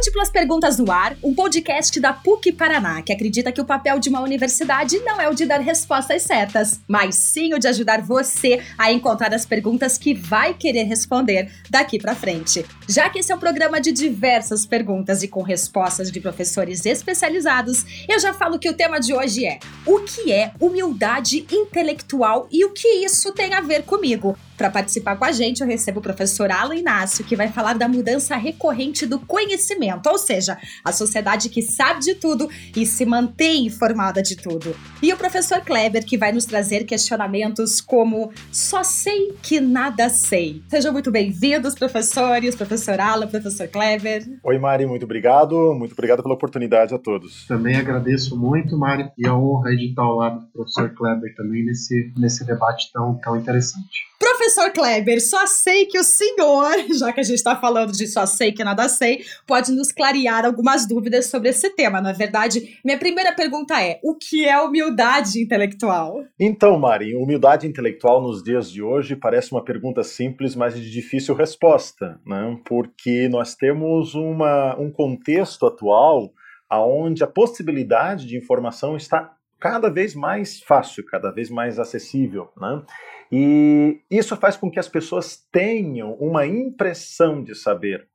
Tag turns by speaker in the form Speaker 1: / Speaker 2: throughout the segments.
Speaker 1: Múltiplas Perguntas no Ar, um podcast da PUC Paraná, que acredita que o papel de uma universidade não é o de dar respostas certas, mas sim o de ajudar você a encontrar as perguntas que vai querer responder daqui para frente. Já que esse é um programa de diversas perguntas e com respostas de professores especializados, eu já falo que o tema de hoje é: o que é humildade intelectual e o que isso tem a ver comigo? Para participar com a gente, eu recebo o professor Alan Inácio, que vai falar da mudança recorrente do conhecimento, ou seja, a sociedade que sabe de tudo e se mantém informada de tudo. E o professor Kleber, que vai nos trazer questionamentos como só sei que nada sei. Sejam muito bem-vindos, professores, professor Alan, professor Kleber.
Speaker 2: Oi, Mari, muito obrigado. Muito obrigado pela oportunidade a todos.
Speaker 3: Também agradeço muito, Mari, e a honra de estar ao lado do professor Kleber também nesse, nesse debate tão, tão interessante.
Speaker 1: Professor Kleber, só sei que o senhor, já que a gente está falando de só sei que nada sei, pode nos clarear algumas dúvidas sobre esse tema. Na verdade, minha primeira pergunta é: o que é humildade intelectual?
Speaker 2: Então, Mari, humildade intelectual nos dias de hoje parece uma pergunta simples, mas de difícil resposta, né? Porque nós temos uma, um contexto atual onde a possibilidade de informação está cada vez mais fácil, cada vez mais acessível, né? E isso faz com que as pessoas tenham uma impressão de saber.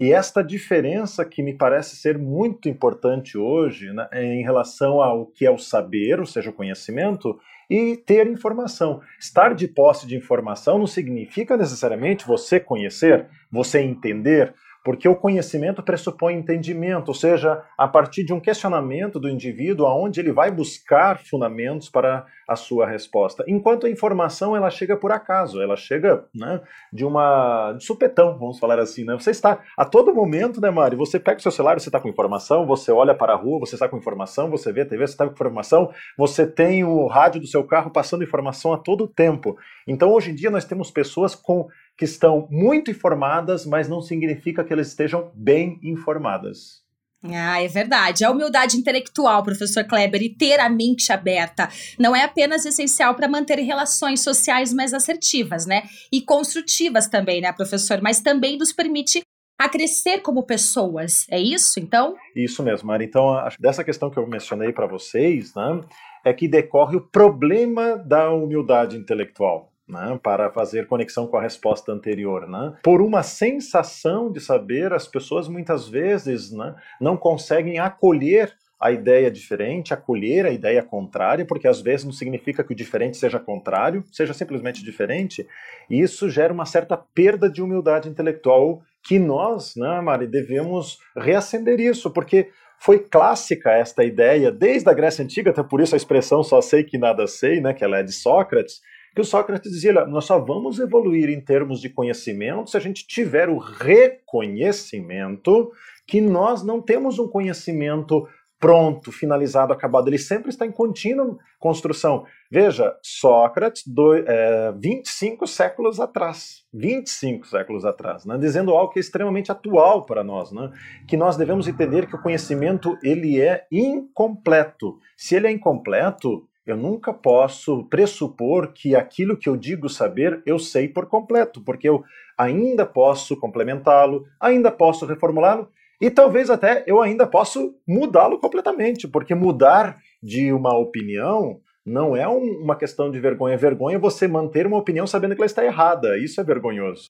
Speaker 2: E esta diferença que me parece ser muito importante hoje né, em relação ao que é o saber, ou seja, o conhecimento, e ter informação. Estar de posse de informação não significa necessariamente você conhecer, você entender, porque o conhecimento pressupõe entendimento, ou seja, a partir de um questionamento do indivíduo, aonde ele vai buscar fundamentos para a sua resposta. Enquanto a informação ela chega por acaso, ela chega né, de uma de supetão, vamos falar assim. Né? Você está a todo momento, né, Mari? Você pega o seu celular, você está com informação, você olha para a rua, você está com informação, você vê a TV, você está com informação, você tem o rádio do seu carro passando informação a todo tempo. Então, hoje em dia, nós temos pessoas com que estão muito informadas, mas não significa que elas estejam bem informadas.
Speaker 1: Ah, é verdade. A humildade intelectual, professor Kleber, e ter a mente aberta não é apenas essencial para manter relações sociais mais assertivas, né? E construtivas também, né, professor? Mas também nos permite a crescer como pessoas. É isso, então?
Speaker 2: Isso mesmo, Mari. Então, dessa questão que eu mencionei para vocês, né, é que decorre o problema da humildade intelectual né, para fazer conexão com a resposta anterior. Né? Por uma sensação de saber, as pessoas muitas vezes né, não conseguem acolher a ideia diferente, acolher a ideia contrária, porque às vezes não significa que o diferente seja contrário, seja simplesmente diferente, e isso gera uma certa perda de humildade intelectual que nós, né, Mari, devemos reacender isso, porque foi clássica esta ideia desde a Grécia Antiga, até por isso a expressão só sei que nada sei, né, que ela é de Sócrates, que o Sócrates dizia: nós só vamos evoluir em termos de conhecimento se a gente tiver o reconhecimento que nós não temos um conhecimento pronto, finalizado, acabado. Ele sempre está em contínua construção. Veja, Sócrates, do, é, 25 séculos atrás, 25 séculos atrás, né, dizendo algo que é extremamente atual para nós, né, que nós devemos entender que o conhecimento ele é incompleto. Se ele é incompleto, eu nunca posso pressupor que aquilo que eu digo saber eu sei por completo, porque eu ainda posso complementá-lo, ainda posso reformulá-lo e talvez até eu ainda posso mudá-lo completamente, porque mudar de uma opinião não é um, uma questão de vergonha. Vergonha é você manter uma opinião sabendo que ela está errada. Isso é vergonhoso.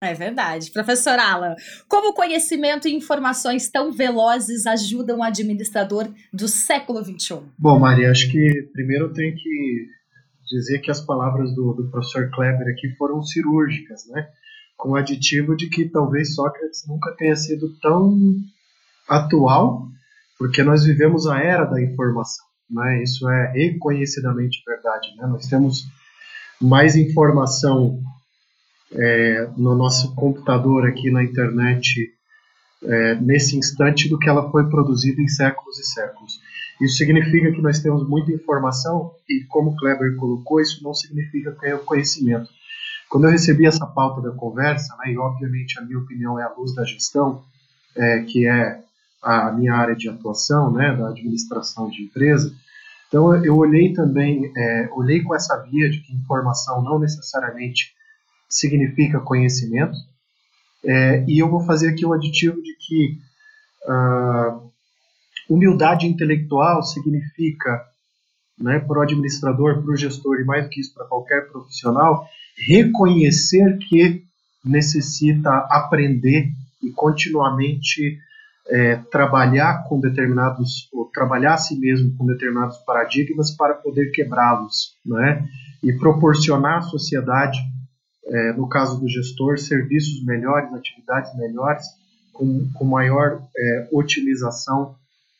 Speaker 1: É verdade. Professor Alan, como conhecimento e informações tão velozes ajudam o administrador do século XXI?
Speaker 3: Bom, Maria, acho que primeiro eu tenho que dizer que as palavras do, do professor Kleber aqui foram cirúrgicas, né? Com o aditivo de que talvez Sócrates nunca tenha sido tão atual, porque nós vivemos a era da informação, né? Isso é reconhecidamente verdade, né? Nós temos mais informação é, no nosso computador aqui na internet é, nesse instante do que ela foi produzida em séculos e séculos. Isso significa que nós temos muita informação e, como Kleber colocou, isso não significa ter o conhecimento. Quando eu recebi essa pauta da conversa, né, e obviamente a minha opinião é a luz da gestão, é, que é a minha área de atuação, né, da administração de empresa, então eu olhei também, é, olhei com essa via de que informação não necessariamente significa conhecimento, É, e eu vou fazer aqui o aditivo de que uh, humildade intelectual significa, né, para o administrador, para o gestor e mais do que isso para qualquer profissional, reconhecer que necessita aprender e continuamente é, trabalhar com determinados, ou trabalhar a si mesmo com determinados paradigmas para poder quebrá-los, né? E proporcionar à sociedade, é, no caso do gestor, serviços melhores, atividades melhores, com, com maior é,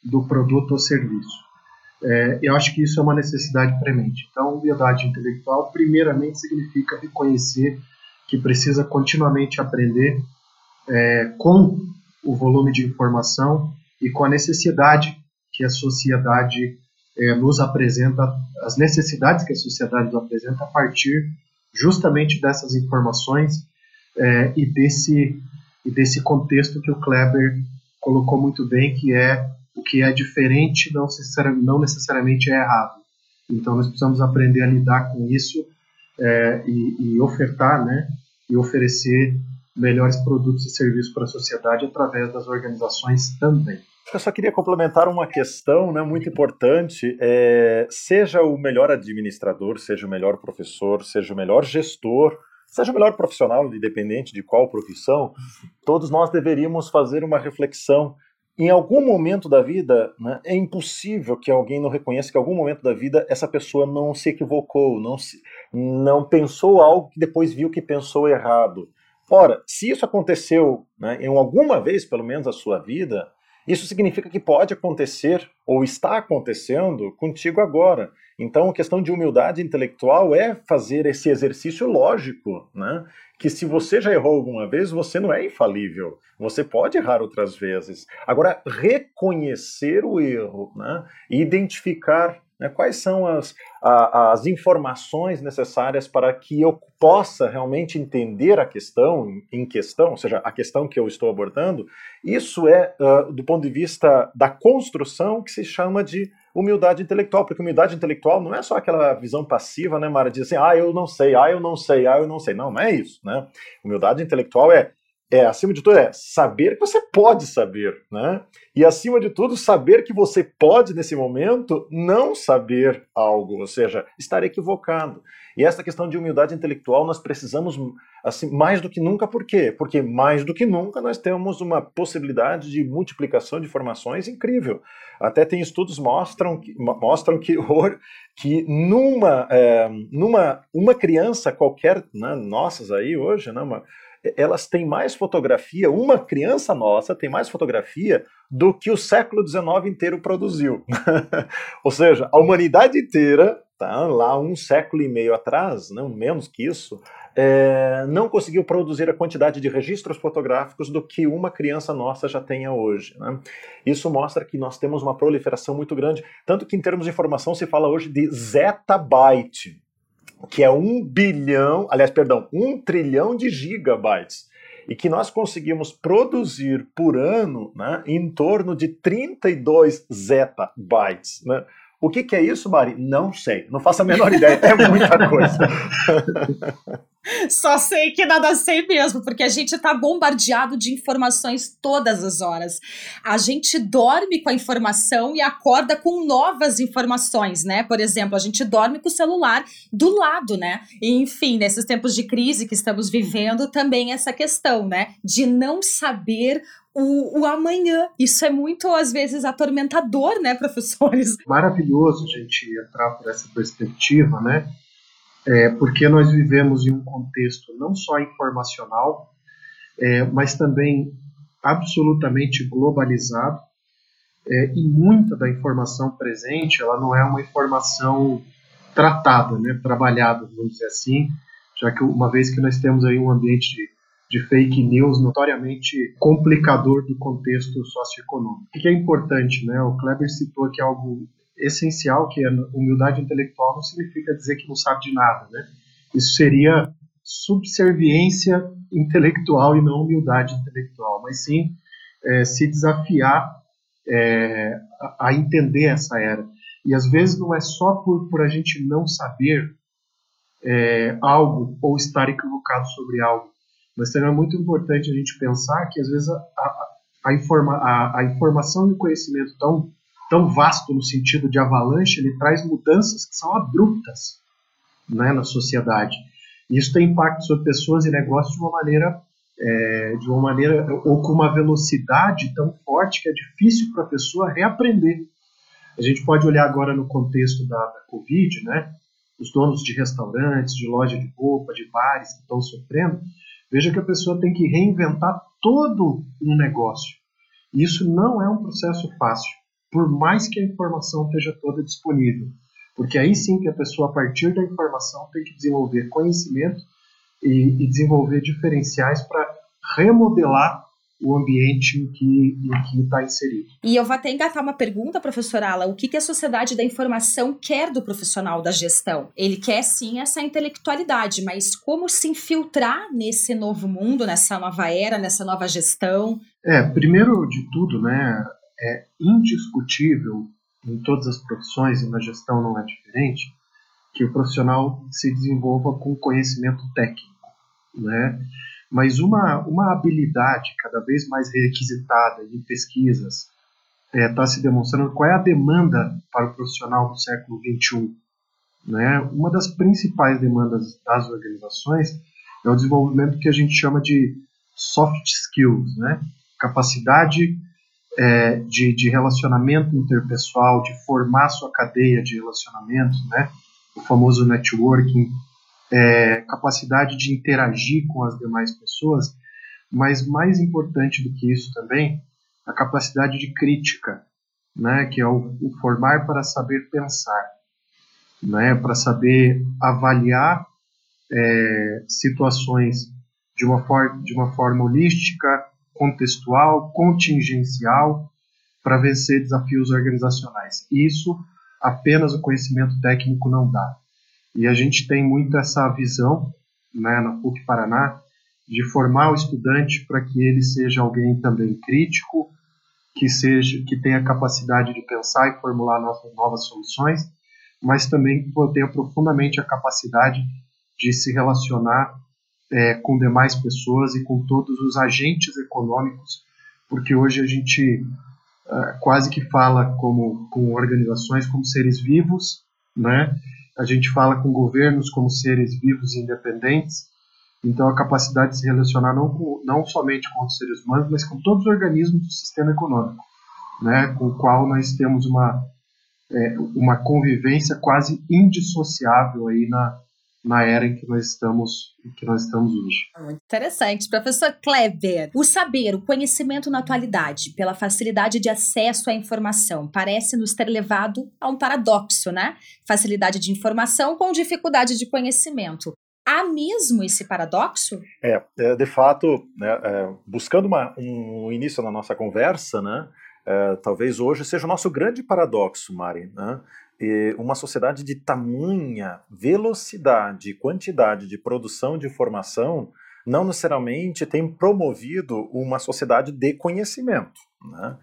Speaker 3: do produto ou serviço. É, eu acho que isso é uma necessidade premente. Então, humildade intelectual, primeiramente, significa reconhecer que precisa continuamente aprender é, com o volume de informação e com a necessidade que a sociedade é, nos apresenta, as necessidades que a sociedade nos apresenta a partir justamente dessas informações é, e, desse, e desse contexto que o Kleber colocou muito bem, que é o que é diferente não, não necessariamente é errado. Então nós precisamos aprender a lidar com isso é, e, e, ofertar, né, e oferecer melhores produtos e serviços para a sociedade através das organizações também.
Speaker 2: Eu só queria complementar uma questão né, muito importante. É, seja o melhor administrador, seja o melhor professor, seja o melhor gestor, seja o melhor profissional, independente de qual profissão, todos nós deveríamos fazer uma reflexão. Em algum momento da vida, né, é impossível que alguém não reconheça que em algum momento da vida essa pessoa não se equivocou, não, se, não pensou algo que depois viu que pensou errado. Ora, se isso aconteceu né, em alguma vez, pelo menos, na sua vida, isso significa que pode acontecer ou está acontecendo contigo agora. Então, a questão de humildade intelectual é fazer esse exercício lógico, né? Que se você já errou alguma vez, você não é infalível. Você pode errar outras vezes. Agora, reconhecer o erro, né? E identificar né? Quais são as, a, as informações necessárias para que eu possa realmente entender a questão em questão, ou seja, a questão que eu estou abordando? Isso é, uh, do ponto de vista da construção, que se chama de humildade intelectual, porque humildade intelectual não é só aquela visão passiva, né, Mara, de assim, ah, eu não sei, ah, eu não sei, ah, eu não sei. Não, não é isso, né? Humildade intelectual é é, acima de tudo, é saber que você pode saber, né? E acima de tudo, saber que você pode, nesse momento, não saber algo, ou seja, estar equivocado. E essa questão de humildade intelectual nós precisamos, assim, mais do que nunca, por quê? Porque mais do que nunca nós temos uma possibilidade de multiplicação de informações incrível. Até tem estudos mostram que mostram que, que numa, é, numa uma criança qualquer, né, nossas aí hoje, né, uma, elas têm mais fotografia, uma criança nossa tem mais fotografia do que o século XIX inteiro produziu. Ou seja, a humanidade inteira, tá, lá um século e meio atrás, não menos que isso, é, não conseguiu produzir a quantidade de registros fotográficos do que uma criança nossa já tenha hoje. Né? Isso mostra que nós temos uma proliferação muito grande, tanto que em termos de informação se fala hoje de zettabyte que é um bilhão, aliás, perdão, um trilhão de gigabytes, e que nós conseguimos produzir por ano né, em torno de 32 zettabytes. Né? O que, que, é isso, Mari? Não sei, não faço a menor ideia, é muita coisa.
Speaker 1: Só sei que nada sei mesmo, porque a gente tá bombardeado de informações todas as horas. A gente dorme com a informação e acorda com novas informações, né? Por exemplo, a gente dorme com o celular do lado, né? E, enfim, nesses tempos de crise que estamos vivendo, também essa questão, né? De não saber o, o, amanhã. Isso é muito, às vezes, atormentador, né, professores?
Speaker 3: Maravilhoso a gente entrar por essa perspectiva, né? é, porque nós vivemos em um contexto não só informacional, é, mas também absolutamente globalizado, é, e muita da informação presente ela não é uma informação tratada, né, trabalhada, vamos dizer assim, já que uma vez que nós temos aí um ambiente de, de fake news notoriamente complicador do contexto socioeconômico. O que é importante, né? O Kleber citou aqui algo essencial, que é humildade intelectual, não significa dizer que não sabe de nada, né? Isso seria subserviência intelectual e não humildade intelectual, mas sim é, se desafiar é, a, entender essa era. E às vezes não é só por, por a gente não saber é, algo ou estar equivocado sobre algo, mas também é muito importante a gente pensar que às vezes a, a, a, informa, a, a informação e o conhecimento tão, tão vasto no sentido de avalanche, ele traz mudanças que são abruptas né, na sociedade. E isso tem impacto sobre pessoas e negócios de uma maneira é, de uma maneira ou com uma velocidade tão forte que é difícil para a pessoa reaprender. A gente pode olhar agora no contexto da, da Covid, né? Os donos de restaurantes, de loja de roupa, de bares que estão sofrendo. Veja que a pessoa tem que reinventar todo um negócio. Isso não é um processo fácil, por mais que a informação esteja toda disponível. Porque aí sim que a pessoa, a partir da informação, tem que desenvolver conhecimento e, e desenvolver diferenciais para remodelar o ambiente em que está inserido.
Speaker 1: E eu vou até engatar uma pergunta, professora Ala, o que, que a sociedade da informação quer do profissional da gestão? Ele quer sim essa intelectualidade, mas como se infiltrar nesse novo mundo, nessa nova era, nessa nova gestão?
Speaker 3: É, primeiro de tudo, né, é indiscutível em todas as profissões e na gestão não é diferente, que o profissional se desenvolva com conhecimento técnico, né? Mas uma, uma habilidade cada vez mais requisitada em pesquisas está é, tá se demonstrando qual é a demanda para o profissional do século XXI. Né? Uma das principais demandas das organizações é o desenvolvimento que a gente chama de soft skills, né? capacidade é, de, de relacionamento interpessoal, de formar sua cadeia de relacionamentos, né? o famoso networking, é, capacidade de interagir com as demais pessoas, mas mais importante do que isso também, a capacidade de crítica, né, que é o, o formar para saber pensar, né, para saber avaliar é, situações de uma, for de uma forma holística, contextual, contingencial, para vencer desafios organizacionais. Isso apenas o conhecimento técnico não dá. E a gente tem muito essa visão, né, na PUC Paraná, de formar o estudante para que ele seja alguém também crítico, que seja que tenha capacidade de pensar e formular novas, novas soluções, mas também que tenha profundamente a capacidade de se relacionar é, com demais pessoas e com todos os agentes econômicos, porque hoje a gente uh, quase que fala como com organizações como seres vivos, né? A gente fala com governos como seres vivos e independentes. Então, a capacidade de se relacionar não, com, não somente com os seres humanos, mas com todos os organismos do sistema econômico, né? Com o qual nós temos uma é, uma convivência quase indissociável aí na, na era em que nós estamos, que nós estamos hoje.
Speaker 1: Muito interessante. Professor Kleber, o saber, o conhecimento na atualidade, pela facilidade de acesso à informação, parece nos ter levado a um paradoxo, né? Facilidade de informação com dificuldade de conhecimento. Há mesmo esse paradoxo?
Speaker 2: É, é de fato, né, é, buscando uma, um início na nossa conversa, né, é, talvez hoje seja o nosso grande paradoxo, Mari, né? Uma sociedade de tamanha velocidade e quantidade de produção de informação não necessariamente tem promovido uma sociedade de conhecimento. Né?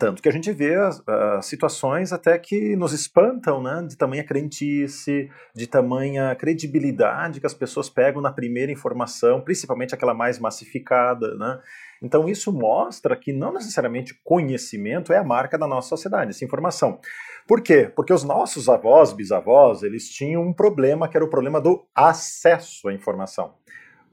Speaker 2: Tanto que a gente vê uh, situações até que nos espantam, né? De tamanha crentice, de tamanha credibilidade que as pessoas pegam na primeira informação, principalmente aquela mais massificada, né? Então isso mostra que não necessariamente conhecimento é a marca da nossa sociedade, essa informação. Por quê? Porque os nossos avós, bisavós, eles tinham um problema que era o problema do acesso à informação.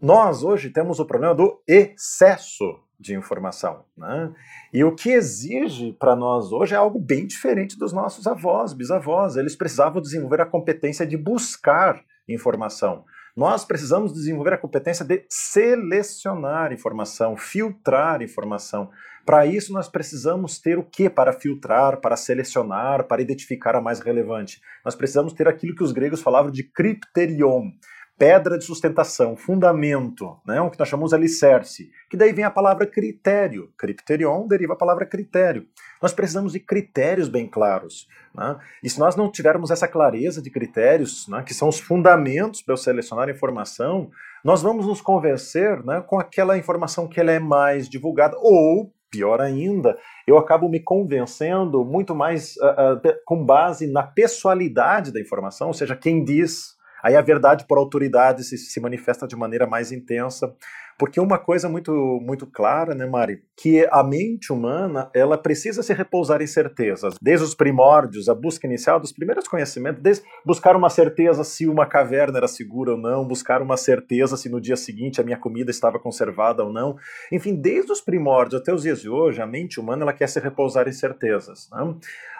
Speaker 2: Nós hoje temos o problema do excesso de informação. Né? E o que exige para nós hoje é algo bem diferente dos nossos avós, bisavós. Eles precisavam desenvolver a competência de buscar informação. Nós precisamos desenvolver a competência de selecionar informação, filtrar informação. Para isso, nós precisamos ter o que para filtrar, para selecionar, para identificar a mais relevante? Nós precisamos ter aquilo que os gregos falavam de criterion, pedra de sustentação, fundamento, né, o que nós chamamos de alicerce, que daí vem a palavra critério. Criterion deriva a palavra critério. Nós precisamos de critérios bem claros. Né? E se nós não tivermos essa clareza de critérios, né, que são os fundamentos para eu selecionar informação, nós vamos nos convencer né, com aquela informação que ela é mais divulgada, ou Pior ainda, eu acabo me convencendo muito mais uh, uh, com base na pessoalidade da informação, ou seja, quem diz, aí a verdade por autoridade se, se manifesta de maneira mais intensa. Porque uma coisa muito, muito clara, né, Mari, que a mente humana, ela precisa se repousar em certezas. Desde os primórdios, a busca inicial dos primeiros conhecimentos, desde buscar uma certeza se uma caverna era segura ou não, buscar uma certeza se no dia seguinte a minha comida estava conservada ou não. Enfim, desde os primórdios até os dias de hoje, a mente humana ela quer se repousar em certezas. Né?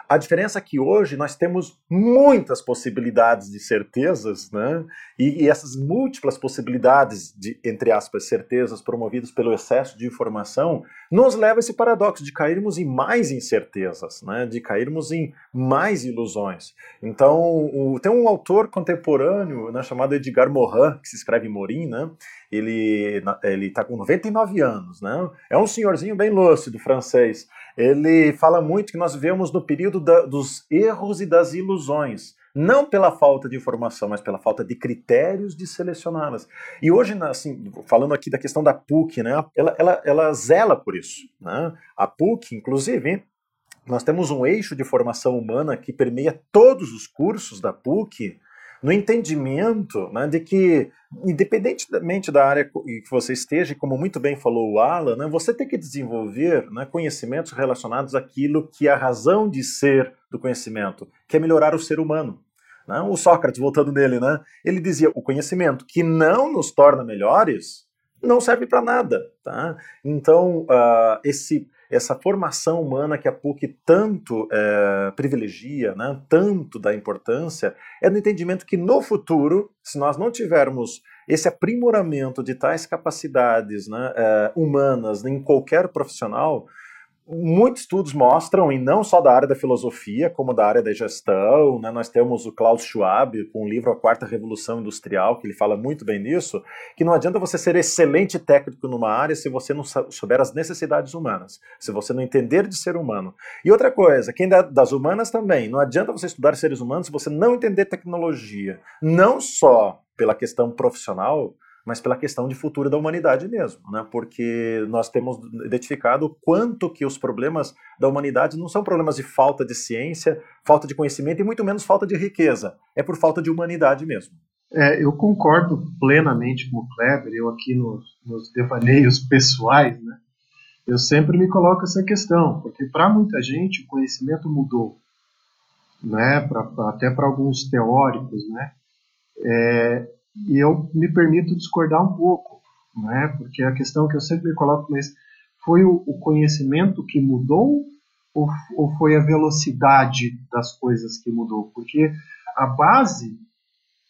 Speaker 2: A diferença é que hoje nós temos muitas possibilidades de certezas, né? E, e, essas múltiplas possibilidades de, entre aspas, certezas promovidas pelo excesso de informação, nos leva a esse paradoxo de cairmos em mais incertezas, né? De cairmos em mais ilusões. Então, o, tem um autor contemporâneo né, chamado Edgar Morin, que se escreve Morin, né? Ele está com 99 anos, né? É um senhorzinho bem lúcido francês ele fala muito que nós vivemos no período da, dos erros e das ilusões, não pela falta de informação, mas pela falta de critérios de selecioná-las. E hoje, assim, falando aqui da questão da PUC, né, ela, ela, ela zela por isso. Né? A PUC, inclusive, nós temos um eixo de formação humana que permeia todos os cursos da PUC, no entendimento né, de que, independentemente da área que você esteja, como muito bem falou o Alan, né, você tem que desenvolver né, conhecimentos relacionados àquilo que é a razão de ser do conhecimento, que é melhorar o ser humano. Né? O Sócrates, voltando nele, né, ele dizia: o conhecimento que não nos torna melhores não serve para nada. Tá? Então, uh, esse essa formação humana que a PUC tanto é, privilegia, né, tanto dá importância, é no entendimento que no futuro, se nós não tivermos esse aprimoramento de tais capacidades né, é, humanas em qualquer profissional, muitos estudos mostram, e não só da área da filosofia, como da área da gestão, né? nós temos o Klaus Schwab com o livro A Quarta Revolução Industrial, que ele fala muito bem nisso, que não adianta você ser excelente técnico numa área se você não souber as necessidades humanas, se você não entender de ser humano. E outra coisa, quem é das humanas também, não adianta você estudar seres humanos se você não entender tecnologia, não só pela questão profissional, mas pela questão de futuro da humanidade mesmo, né? Porque nós temos identificado quanto que os problemas da humanidade não são problemas de falta de ciência, falta de conhecimento e muito menos falta de riqueza, é por falta de humanidade mesmo.
Speaker 3: É, eu concordo plenamente com o Kleber, eu aqui nos, devaneios pessoais, né? Eu sempre me coloco essa questão, porque para muita gente o conhecimento mudou, né? Pra, pra, até para alguns teóricos, né? É, e eu me permito discordar um pouco, né? Porque a questão que eu sempre me coloco, mas foi o, o conhecimento que mudou ou, ou foi a velocidade das coisas que mudou? Porque a base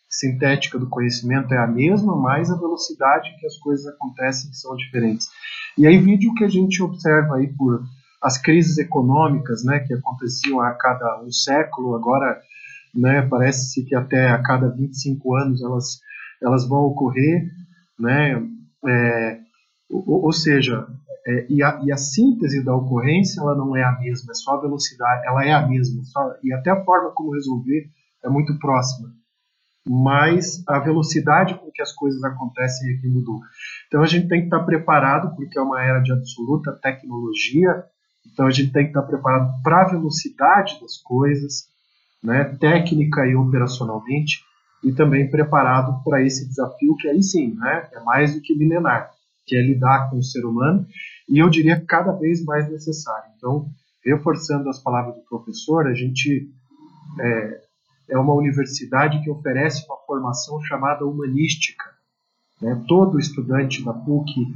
Speaker 3: sintética do conhecimento é a mesma, mas a velocidade que as coisas acontecem são diferentes. E aí vídeo que a gente observa aí por as crises econômicas, né, que aconteciam a cada um século, agora, né, parece que até a cada 25 anos elas elas vão ocorrer, né? É, ou, ou, seja, é, e, a, e, a, síntese da ocorrência ela não é a mesma, é só a velocidade, ela é a mesma, só, e até a forma como resolver é muito próxima. Mas a velocidade com que as coisas acontecem é que mudou. Então a gente tem que estar preparado, porque é uma era de absoluta tecnologia, então a gente tem que estar preparado para a velocidade das coisas, né, técnica e operacionalmente, e também preparado para esse desafio que aí sim, né, é mais do que milenar, que é lidar com o ser humano e eu diria cada vez mais necessário. Então, reforçando as palavras do professor, a gente é, é uma universidade que oferece uma formação chamada humanística. Né? Todo estudante da PUC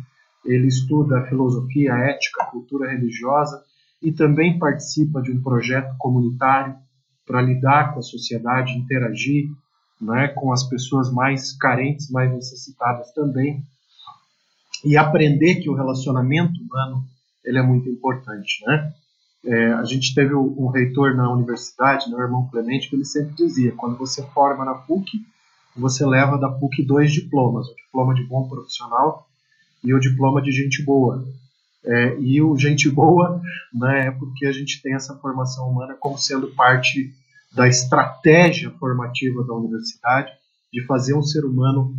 Speaker 3: ele estuda filosofia, ética, cultura religiosa e também participa de um projeto comunitário para lidar com a sociedade, interagir né, com as pessoas mais carentes, mais necessitadas também, e aprender que o relacionamento humano ele é muito importante, né? É, a gente teve um reitor na universidade, meu irmão Clemente, que ele sempre dizia: quando você forma na PUC, você leva da PUC dois diplomas, o diploma de bom profissional e o diploma de gente boa. É, e o gente boa né, é porque a gente tem essa formação humana como sendo parte da estratégia formativa da universidade de fazer um ser humano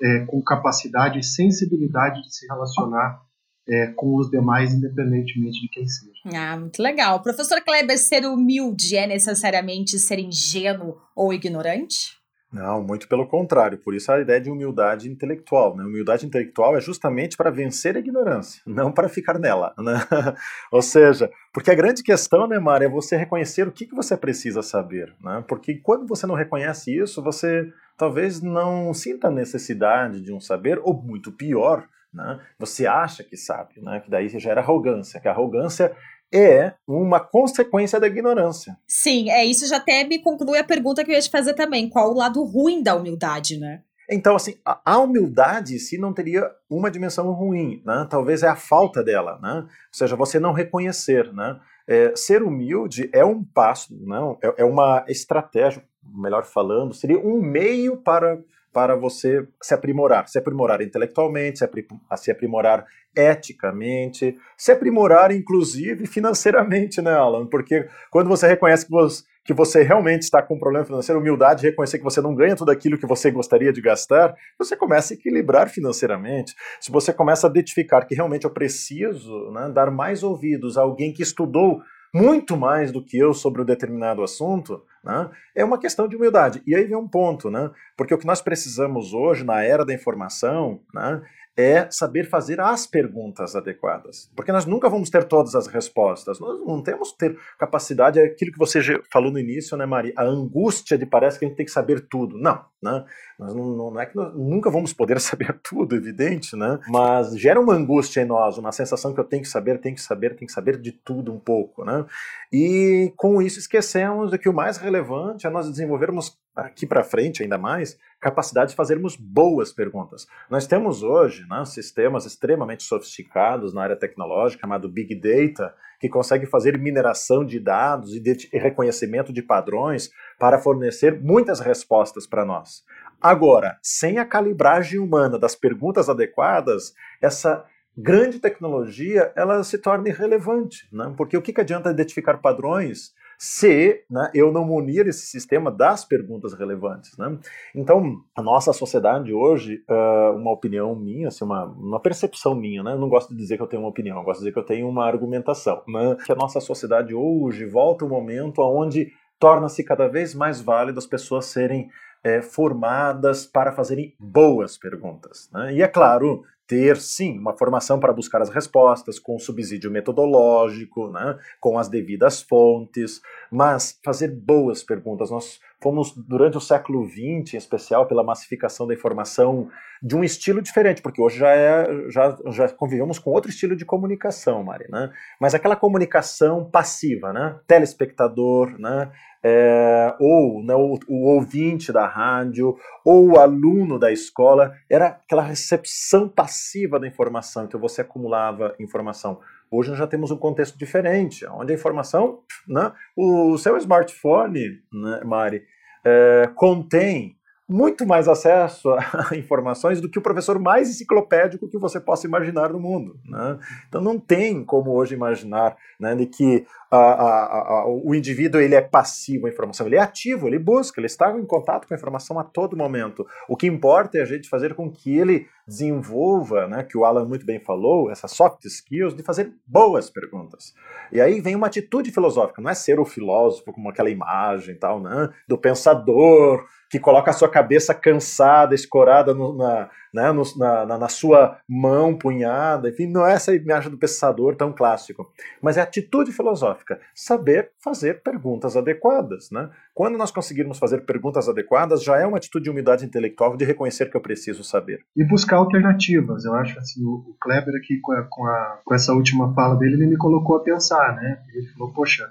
Speaker 3: é, com capacidade e sensibilidade de se relacionar é, com os demais, independentemente de quem seja.
Speaker 1: Ah, muito legal. Professor Kleber, ser humilde é necessariamente ser ingênuo ou ignorante?
Speaker 2: Não, muito pelo contrário. Por isso a ideia de humildade intelectual. Né? Humildade intelectual é justamente para vencer a ignorância, não para ficar nela. Né? Ou seja, porque a grande questão, né, Mara, é você reconhecer o que, que você precisa saber. Né? Porque quando você não reconhece isso, você talvez não sinta a necessidade de um saber, ou muito pior, né? você acha que sabe, né? que daí gera arrogância. Que a arrogância é uma consequência da ignorância.
Speaker 1: Sim, é isso já até me conclui a pergunta que eu ia te fazer também. Qual o lado ruim da humildade, né?
Speaker 2: Então, assim, a, humildade em si não teria uma dimensão ruim, né? Talvez é a falta dela, né? Ou seja, você não reconhecer, né? É, ser humilde é um passo, não? É, é uma estratégia, melhor falando, seria um meio para para você se aprimorar, se aprimorar intelectualmente, se aprimorar eticamente, se aprimorar inclusive financeiramente, né, Alan? Porque quando você reconhece que você, que você realmente está com um problema financeiro, humildade, reconhecer que você não ganha tudo aquilo que você gostaria de gastar, você começa a equilibrar financeiramente. Se você começa a identificar que realmente eu preciso né, dar mais ouvidos a alguém que estudou muito mais do que eu sobre um determinado assunto, né, é uma questão de humildade. E aí vem um ponto, né, porque o que nós precisamos hoje, na era da informação, né, é saber fazer as perguntas adequadas. Porque nós nunca vamos ter todas as respostas. Nós não temos ter capacidade, é aquilo que você falou no início, né, Maria? A angústia de parece que a gente tem que saber tudo. Não, né? Nós não, não é que nós nunca vamos poder saber tudo, evidente, né? Mas gera uma angústia em nós, uma sensação que eu tenho que saber, tenho que saber, tenho que saber de tudo um pouco, né? E com isso esquecemos de que o mais relevante é nós desenvolvermos aqui para frente ainda mais capacidade de fazermos boas perguntas. Nós temos hoje né, sistemas extremamente sofisticados na área tecnológica, chamado Big Data, que consegue fazer mineração de dados e, de, e reconhecimento de padrões para fornecer muitas respostas para nós. Agora, sem a calibragem humana das perguntas adequadas, essa grande tecnologia ela se torna irrelevante, né? porque o que, que adianta identificar padrões se né, eu não munir esse sistema das perguntas relevantes. Né? Então, a nossa sociedade hoje, uh, uma opinião minha, assim, uma, uma percepção minha, né? eu não gosto de dizer que eu tenho uma opinião, eu gosto de dizer que eu tenho uma argumentação, né? que a nossa sociedade hoje volta um momento onde torna-se cada vez mais válido as pessoas serem é, formadas para fazerem boas perguntas. Né? E é claro, ter, sim, uma formação para buscar as respostas, com subsídio metodológico, né, com as devidas fontes, mas fazer boas perguntas. Nós fomos, durante o século XX, em especial, pela massificação da informação, de um estilo diferente, porque hoje já, é, já, já convivemos com outro estilo de comunicação, Mari, né? mas aquela comunicação passiva, né? telespectador, né? é, ou né, o, o, ouvinte da rádio, ou o aluno da escola, era aquela recepção passiva da informação, então você acumulava informação. Hoje nós já temos um contexto diferente, onde a informação, né, o seu smartphone, né, Mari, é, contém muito mais acesso a informações do que o professor mais enciclopédico que você possa imaginar no mundo. Né? Então não tem como hoje imaginar né, de que a, a, a, o indivíduo ele é passivo à informação, ele é ativo, ele busca, ele está em contato com a informação a todo momento. O que importa é a gente fazer com que ele desenvolva, né, que o Alan muito bem falou, essas soft skills de fazer boas perguntas. E aí vem uma atitude filosófica, não é ser o filósofo como aquela imagem tal, né, do pensador que coloca a sua cabeça cansada, escorada no, na, né, no, na, na, sua mão, punhada, enfim, não é essa imagem do pensador tão clássico, mas é atitude filosófica, saber fazer perguntas adequadas. Né? Quando nós conseguirmos fazer perguntas adequadas, já é uma atitude de humildade intelectual de reconhecer que eu preciso saber.
Speaker 3: E buscar alternativas, eu acho assim, o Kleber aqui com, a, com, a, com essa última fala dele, ele me colocou a pensar, né? Ele falou, poxa,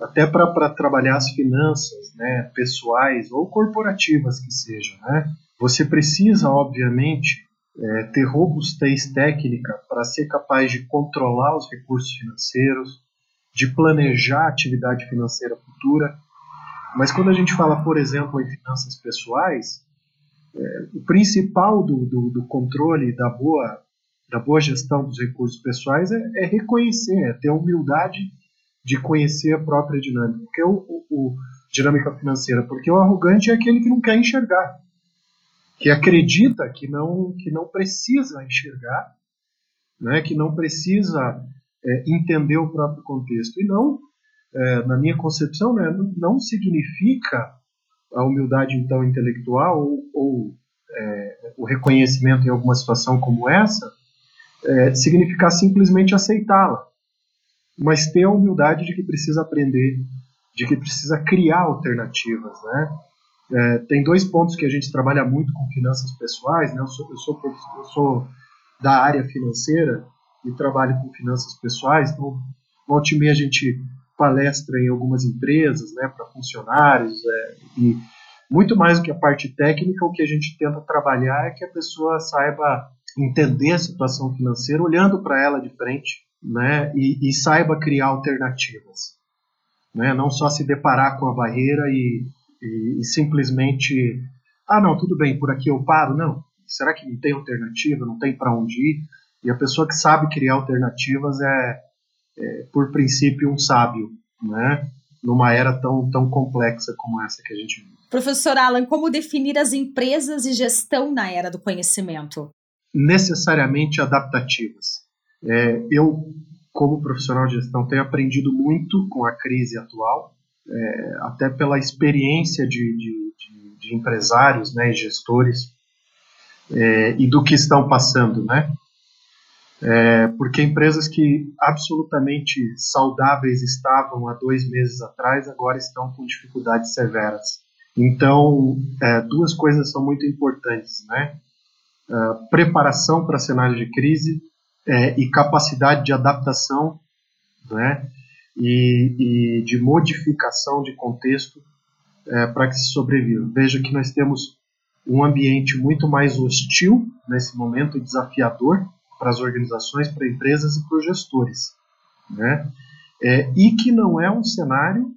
Speaker 3: até para trabalhar as finanças, né, pessoais ou corporativas que sejam, né, você precisa, obviamente, é, ter robustez técnica para ser capaz de controlar os recursos financeiros, de planejar a atividade financeira futura. Mas quando a gente fala, por exemplo, em finanças pessoais, é, o principal do, do, do, controle da boa, da boa gestão dos recursos pessoais é, é reconhecer, é ter humildade de conhecer a própria dinâmica. Porque o, o, o, dinâmica financeira, porque o arrogante é aquele que não quer enxergar, que acredita que não que não precisa enxergar, né, que não precisa é, entender o próprio contexto e não, é, na minha concepção, né, não significa a humildade então intelectual ou, ou é, o reconhecimento em alguma situação como essa é, significar simplesmente aceitá-la, mas ter a humildade de que precisa aprender, de que precisa criar alternativas, né? É, tem dois pontos que a gente trabalha muito com finanças pessoais, né? Eu sou, eu sou, eu sou da área financeira e trabalho com finanças pessoais, então volta e meia a gente palestra em algumas empresas, né, para funcionários, é, e muito mais do que a parte técnica, o que a gente tenta trabalhar é que a pessoa saiba entender a situação financeira, olhando para ela de frente, né, e, e, saiba criar alternativas, né, não só se deparar com a barreira e, e, e simplesmente, ah, não, tudo bem, por aqui eu paro, não, será que não tem alternativa, não tem para onde ir? E a pessoa que sabe criar alternativas é, é, por princípio, um sábio, né? Numa era tão, tão complexa como essa que a gente vive.
Speaker 1: Professor Alan, como definir as empresas e gestão na era do conhecimento?
Speaker 3: Necessariamente adaptativas. É, eu, como profissional de gestão, tenho aprendido muito com a crise atual, é, até pela experiência de, de, de, de empresários né, e gestores é, e do que estão passando, né? É, porque empresas que absolutamente saudáveis estavam há dois meses atrás agora estão com dificuldades severas. Então, é, duas coisas são muito importantes, né? É, preparação para cenário de crise é, e capacidade de adaptação, né? E, e de modificação de contexto é, para que se sobreviva. Veja que nós temos um ambiente muito mais hostil nesse momento, desafiador, para as organizações, para empresas e para os gestores. Né? É, e que não é um cenário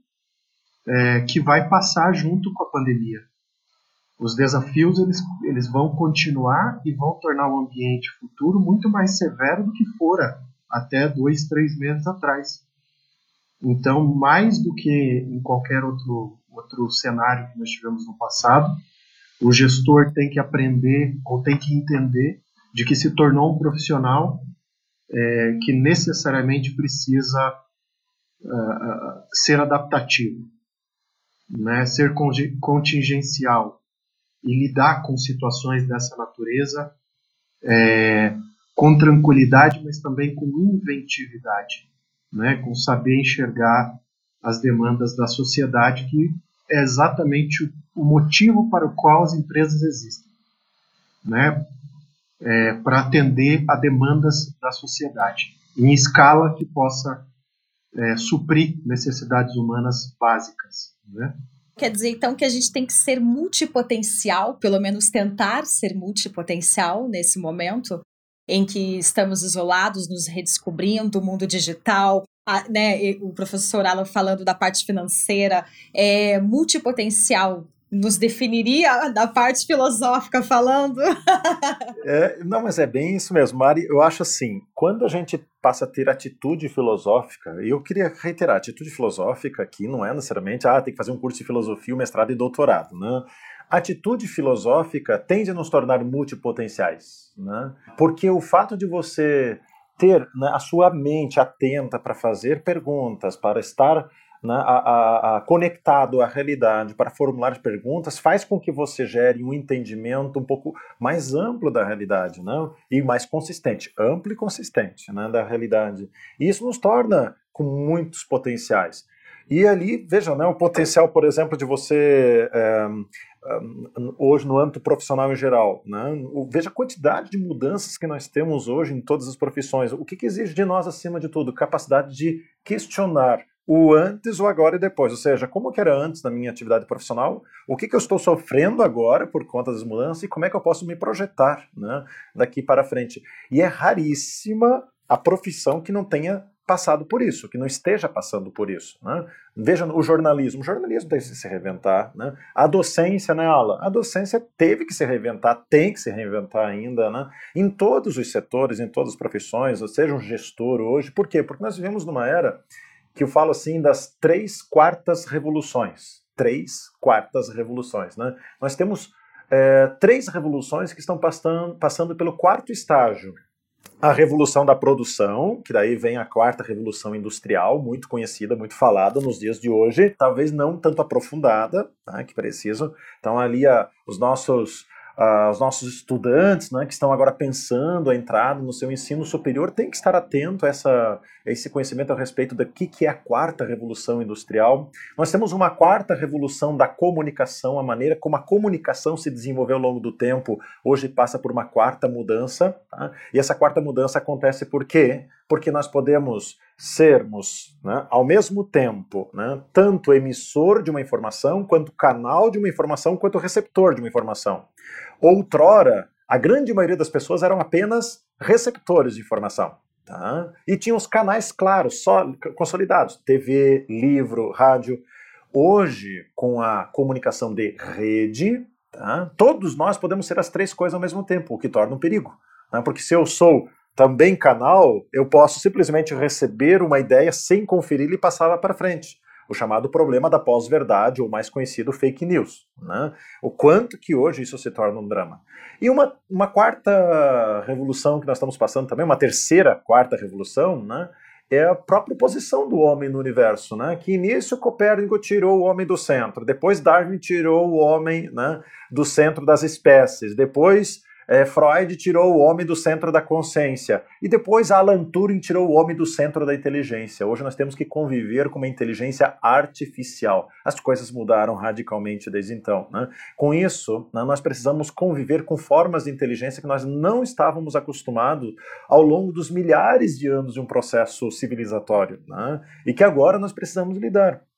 Speaker 3: é, que vai passar junto com a pandemia. Os desafios eles, eles vão continuar e vão tornar o ambiente futuro muito mais severo do que fora até dois, três meses atrás. Então, mais do que em qualquer outro, outro cenário que nós tivemos no passado, o gestor tem que aprender ou tem que entender de que se tornou um profissional é, que necessariamente precisa uh, ser adaptativo, né, ser contingencial e lidar com situações dessa natureza é, com tranquilidade, mas também com inventividade, né, com saber enxergar as demandas da sociedade, que é exatamente o motivo para o qual as empresas existem. Né? é, para atender a demandas da sociedade, em escala que possa é, suprir necessidades humanas básicas. Né?
Speaker 1: Quer dizer, então, que a gente tem que ser multipotencial, pelo menos tentar ser multipotencial nesse momento em que estamos isolados, nos redescobrindo, o mundo digital, a, né, o professor Alan falando da parte financeira, é multipotencial nos definiria da parte filosófica falando.
Speaker 2: é, não, mas é bem isso mesmo, Mari. Eu acho assim, quando a gente passa a ter atitude filosófica, e eu queria reiterar, atitude filosófica aqui não é necessariamente, ah, tem que fazer um curso de filosofia, mestrado e doutorado, né? Atitude filosófica tende a nos tornar multipotenciais, né? Porque o fato de você ter né, a sua mente atenta para fazer perguntas, para estar né, a, a, a, conectado à realidade para formular perguntas faz com que você gere um entendimento um pouco mais amplo da realidade né, e mais consistente, amplo e consistente né, da realidade. E isso nos torna com muitos potenciais. E ali, veja, né, o potencial, por exemplo, de você, é, hoje no âmbito profissional em geral, né, veja a quantidade de mudanças que nós temos hoje em todas as profissões. O que, que exige de nós, acima de tudo? Capacidade de questionar o antes, o agora e depois. Ou seja, como que era antes da minha atividade profissional, o que, que eu estou sofrendo agora por conta das mudanças e como é que eu posso me projetar né, daqui para frente. E é raríssima a profissão que não tenha passado por isso, que não esteja passando por isso. Né? Veja o jornalismo. O jornalismo tem que se reinventar. Né? A docência, né, Ala? A docência teve que se reinventar, tem que se reinventar ainda, né? Em todos os setores, em todas as profissões, seja um gestor hoje. Por quê? Porque nós vivemos numa era que eu falo assim das três quartas revoluções. Três quartas revoluções. Né? Nós temos é, três revoluções que estão passando, passando pelo quarto estágio. A revolução da produção, que daí vem a quarta revolução industrial, muito conhecida, muito falada nos dias de hoje, talvez não tanto aprofundada, tá, que preciso. Então ali a, os nossos os nossos estudantes, né, que estão agora pensando a entrada no seu ensino superior, têm que estar atento a, essa, a esse conhecimento a respeito do que, que é a quarta revolução industrial. Nós temos uma quarta revolução da comunicação, a maneira como a comunicação se desenvolveu ao longo do tempo, hoje passa por uma quarta mudança, tá? e essa quarta mudança acontece por quê? Porque nós podemos sermos, né, ao mesmo tempo, né, tanto emissor de uma informação, quanto canal de uma informação, quanto receptor de uma informação. Outrora, a grande maioria das pessoas eram apenas receptores de informação. Tá? E tinham os canais claros, só consolidados: TV, livro, rádio. Hoje, com a comunicação de rede, tá? todos nós podemos ser as três coisas ao mesmo tempo, o que torna um perigo. Né? Porque se eu sou também canal, eu posso simplesmente receber uma ideia sem conferir e passá-la para frente. O chamado problema da pós-verdade, ou mais conhecido fake news. Né? O quanto que hoje isso se torna um drama. E uma, uma quarta revolução que nós estamos passando também, uma terceira quarta revolução, né? é a própria posição do homem no universo, né? Que início Copérnico tirou o homem do centro, depois Darwin tirou o homem, né, do centro das espécies, depois é, Freud tirou o homem do centro da consciência. E depois Alan Turing tirou o homem do centro da inteligência. Hoje nós temos que conviver com uma inteligência artificial. As coisas mudaram radicalmente desde então. Né? Com isso, né, nós precisamos conviver com formas de inteligência que nós não estávamos acostumados ao longo dos milhares de anos de um processo civilizatório. Né? E que agora nós precisamos lidar.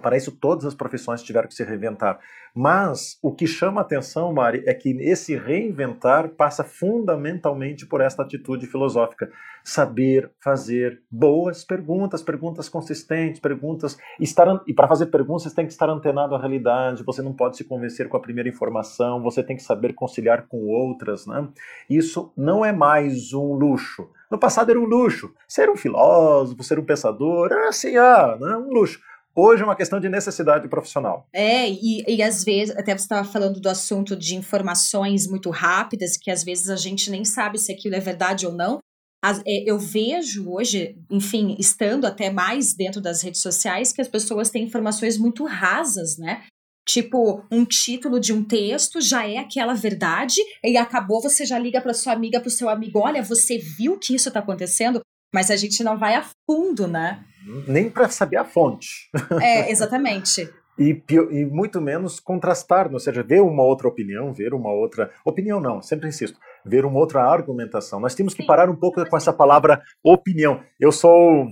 Speaker 2: Para isso, todas as profissões tiveram que se reinventar. Mas o que chama atenção, Mari, é que esse reinventar passa fundamentalmente por esta atitude filosófica. Saber fazer boas perguntas, perguntas consistentes, perguntas. Estar, e para fazer perguntas, você tem que estar antenado à realidade, você não pode se convencer com a primeira informação, você tem que saber conciliar com outras. Né? Isso não é mais um luxo. No passado era um luxo. Ser um filósofo, ser um pensador, era assim, ah, um luxo. Hoje é uma questão de necessidade profissional.
Speaker 1: É, e, e às vezes, até você estava falando do assunto de informações muito rápidas, que às vezes a gente nem sabe se aquilo é verdade ou não. As, é, eu vejo hoje, enfim, estando até mais dentro das redes sociais, que as pessoas têm informações muito rasas, né? Tipo, um título de um texto já é aquela verdade, e acabou, você já liga para sua amiga, para o seu amigo: olha, você viu que isso está acontecendo? Mas a gente não vai a fundo, né?
Speaker 2: Nem para saber a fonte.
Speaker 1: É, exatamente.
Speaker 2: e, e, muito menos contrastar, ou seja, ver uma outra opinião, ver uma outra. Opinião não, sempre insisto, ver uma outra argumentação. Nós temos que parar um pouco com essa palavra opinião. Eu sou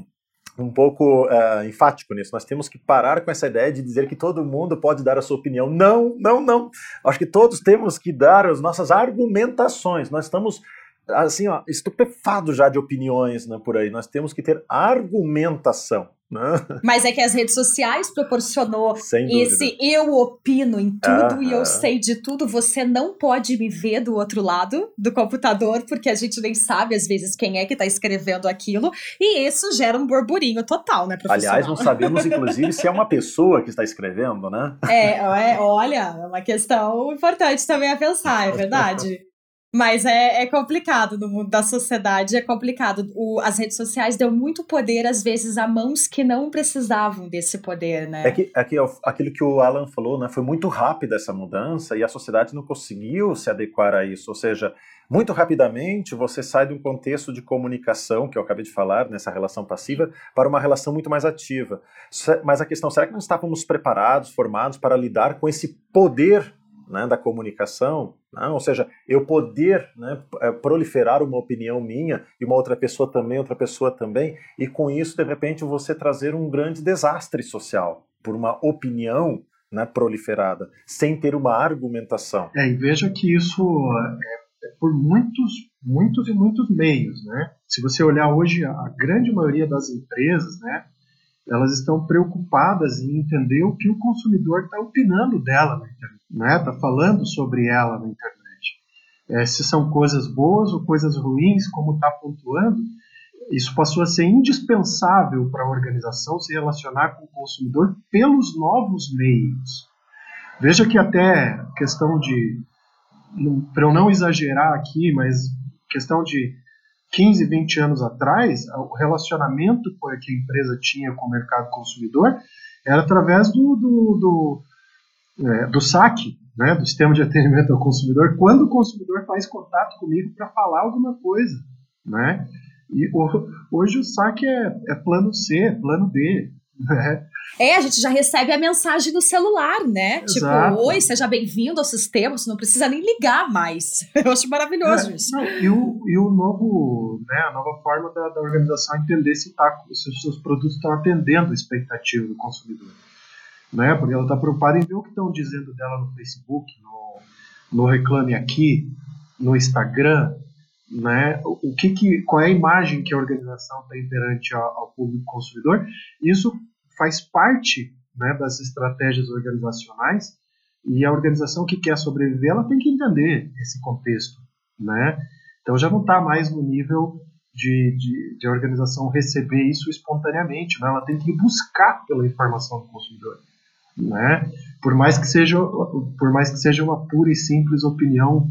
Speaker 2: um pouco uh, enfático nisso. Nós temos que parar com essa ideia de dizer que todo mundo pode dar a sua opinião. Não, não, não. Acho que todos temos que dar as nossas argumentações. Nós estamos assim, ó, estupefado já de opiniões né, por aí. Nós temos que ter argumentação. Né?
Speaker 1: Mas é que as redes sociais proporcionou esse eu opino em tudo e eu sei de tudo. Você não pode me ver do outro lado do computador, porque a gente nem sabe, às vezes, quem é que está escrevendo aquilo. E isso gera um burburinho total, né, professor?
Speaker 2: Aliás, não sabemos, inclusive, se é uma pessoa que está escrevendo, né?
Speaker 1: É, é olha, é uma questão importante também a pensar, é verdade. Mas é, é complicado no mundo da sociedade, é complicado. O, as redes sociais deu muito poder, às vezes, a mãos que não precisavam desse poder, né?
Speaker 2: É que, é que aquilo que o Alan falou, né? Foi muito rápida essa mudança e a sociedade não conseguiu se adequar a isso. Ou seja, muito rapidamente você sai de um contexto de comunicação, que eu acabei de falar, nessa relação passiva, para uma relação muito mais ativa. Mas a questão, será que nós estávamos preparados, formados para lidar com esse poder né, da comunicação, né, ou seja, eu poder né, é, proliferar uma opinião minha e uma outra pessoa também, outra pessoa também, e com isso, de repente, você trazer um grande desastre social por uma opinião né, proliferada, sem ter uma argumentação.
Speaker 3: É, e veja que isso é, é por muitos, muitos e muitos meios, né? Se você olhar hoje, a grande maioria das empresas, né, elas estão preocupadas em entender o que o consumidor está opinando dela na internet, né? Está falando sobre ela na internet. É, se são coisas boas ou coisas ruins, como está pontuando, isso passou a ser indispensável para a organização se relacionar com o consumidor pelos novos meios. Veja que até questão de, para eu não exagerar aqui, mas questão de 15, 20 anos atrás, o relacionamento que a empresa tinha com o mercado consumidor era através do, do, do, é, do saque, né, do sistema de atendimento ao consumidor, quando o consumidor faz contato comigo para falar alguma coisa. Né? E hoje o saque é, é plano C, plano B. Né?
Speaker 1: É, a gente já recebe a mensagem no celular, né? Tipo,
Speaker 3: Exato.
Speaker 1: Tipo, oi, seja bem-vindo ao sistema, você não precisa nem ligar mais. Eu acho maravilhoso é, isso.
Speaker 3: Não, e, o, e o novo, né, a nova forma da, da organização entender se, tá, se os seus produtos estão atendendo a expectativa do consumidor. Né? Porque ela está preocupada em ver o que estão dizendo dela no Facebook, no, no Reclame Aqui, no Instagram, né? O que, que qual é a imagem que a organização tem perante ao, ao público consumidor? Isso faz parte né, das estratégias organizacionais e a organização que quer sobreviver ela tem que entender esse contexto, né? Então já não está mais no nível de, de, de, organização receber isso espontaneamente, né? ela tem que buscar pela informação do consumidor, né? Por mais que seja por mais que seja uma pura e simples opinião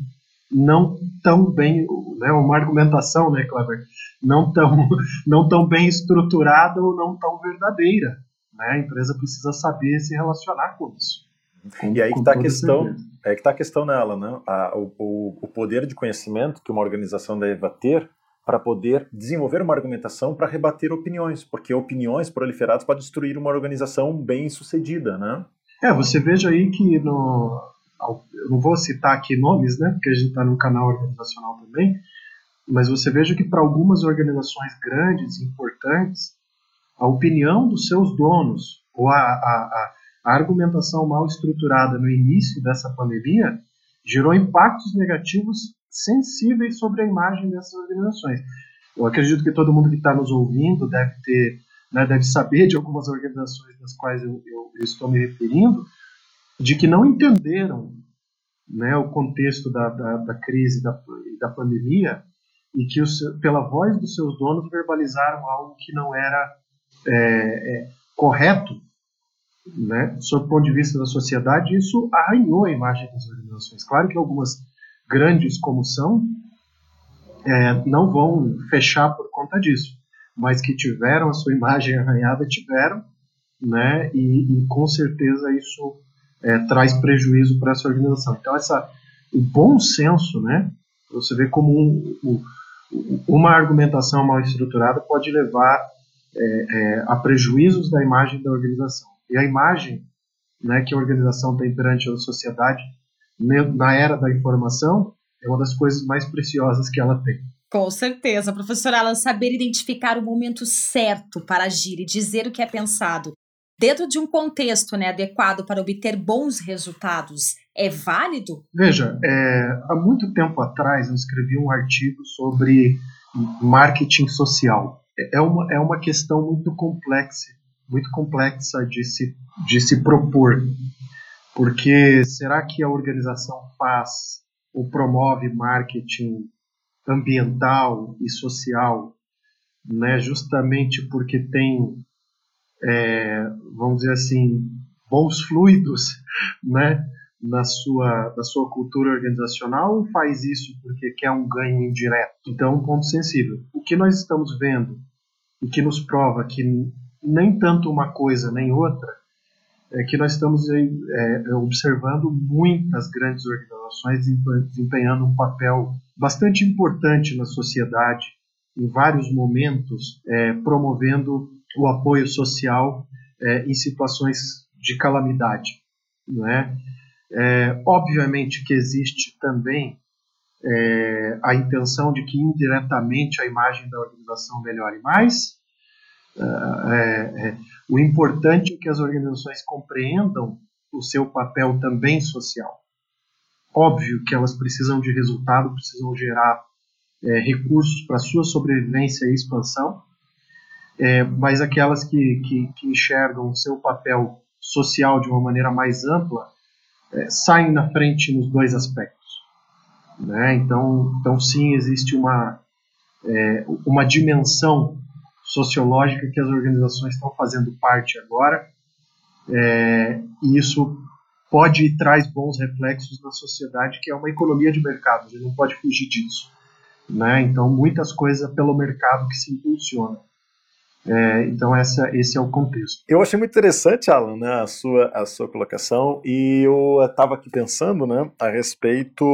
Speaker 3: não tão bem, né, uma argumentação, né, Kleber, não tão, não tão bem estruturada ou não tão verdadeira. Né? A empresa precisa saber se relacionar com isso.
Speaker 2: Com, e aí que está a questão, é que está a questão nela, né? A, o, o poder de conhecimento que uma organização deve ter para poder desenvolver uma argumentação para rebater opiniões, porque opiniões proliferadas podem destruir uma organização bem sucedida, né?
Speaker 3: É, você veja aí que no, eu não vou citar aqui nomes, né, porque a gente está no canal organizacional também, mas você veja que para algumas organizações grandes, importantes, a opinião dos seus donos ou a, a, a argumentação mal estruturada no início dessa pandemia gerou impactos negativos sensíveis sobre a imagem dessas organizações. Eu acredito que todo mundo que está nos ouvindo deve ter, né, deve saber de algumas organizações das quais eu, eu, eu estou me referindo, de que não entenderam né, o contexto da, da, da crise da, da pandemia e que, os, pela voz dos seus donos, verbalizaram algo que não era é, é, correto, né, sob o ponto de vista da sociedade, isso arranhou a imagem das organizações. Claro que algumas grandes como são, é, não vão fechar por conta disso, mas que tiveram a sua imagem arranhada, tiveram, né, e, e com certeza isso é, traz prejuízo para essa organização. Então, essa, o bom senso, né, você vê como um, um, uma argumentação mal estruturada pode levar é, é, a prejuízos da imagem da organização. E a imagem né, que a organização tem perante a sociedade né, na era da informação é uma das coisas mais preciosas que ela tem.
Speaker 1: Com certeza, professora Alan, saber identificar o momento certo para agir e dizer o que é pensado dentro de um contexto né, adequado para obter bons resultados, é válido?
Speaker 3: Veja, é, há muito tempo atrás eu escrevi um artigo sobre marketing social. É uma, é uma questão muito complexa, muito complexa de se, de se propor. Porque será que a organização faz ou promove marketing ambiental e social né, justamente porque tem é, vamos dizer assim, bons fluidos, né, na sua, na sua cultura organizacional ou faz isso porque quer um ganho indireto? Então, um ponto sensível. O que nós estamos vendo e que nos prova que nem tanto uma coisa nem outra é que nós estamos é, é observando muitas grandes organizações desempenhando um papel bastante importante na sociedade em vários momentos, é, promovendo o apoio social é, em situações de calamidade. Não é? É obviamente que existe também é, a intenção de que indiretamente a imagem da organização melhore mais. É, é, o importante é que as organizações compreendam o seu papel também social. Óbvio que elas precisam de resultado, precisam gerar é, recursos para sua sobrevivência e expansão, é, mas aquelas que, que, que, enxergam o seu papel social de uma maneira mais ampla é, saem na frente nos dois aspectos. Né? Então, então, sim, existe uma, é, uma dimensão sociológica que as organizações estão fazendo parte agora, é, e isso pode e traz bons reflexos na sociedade, que é uma economia de mercado, a gente não pode fugir disso. né? Então, muitas coisas pelo mercado que se impulsiona. É, então, essa, esse é o contexto.
Speaker 2: Eu achei muito interessante, Alan, né, a, sua, a sua colocação, e eu estava aqui pensando né, a respeito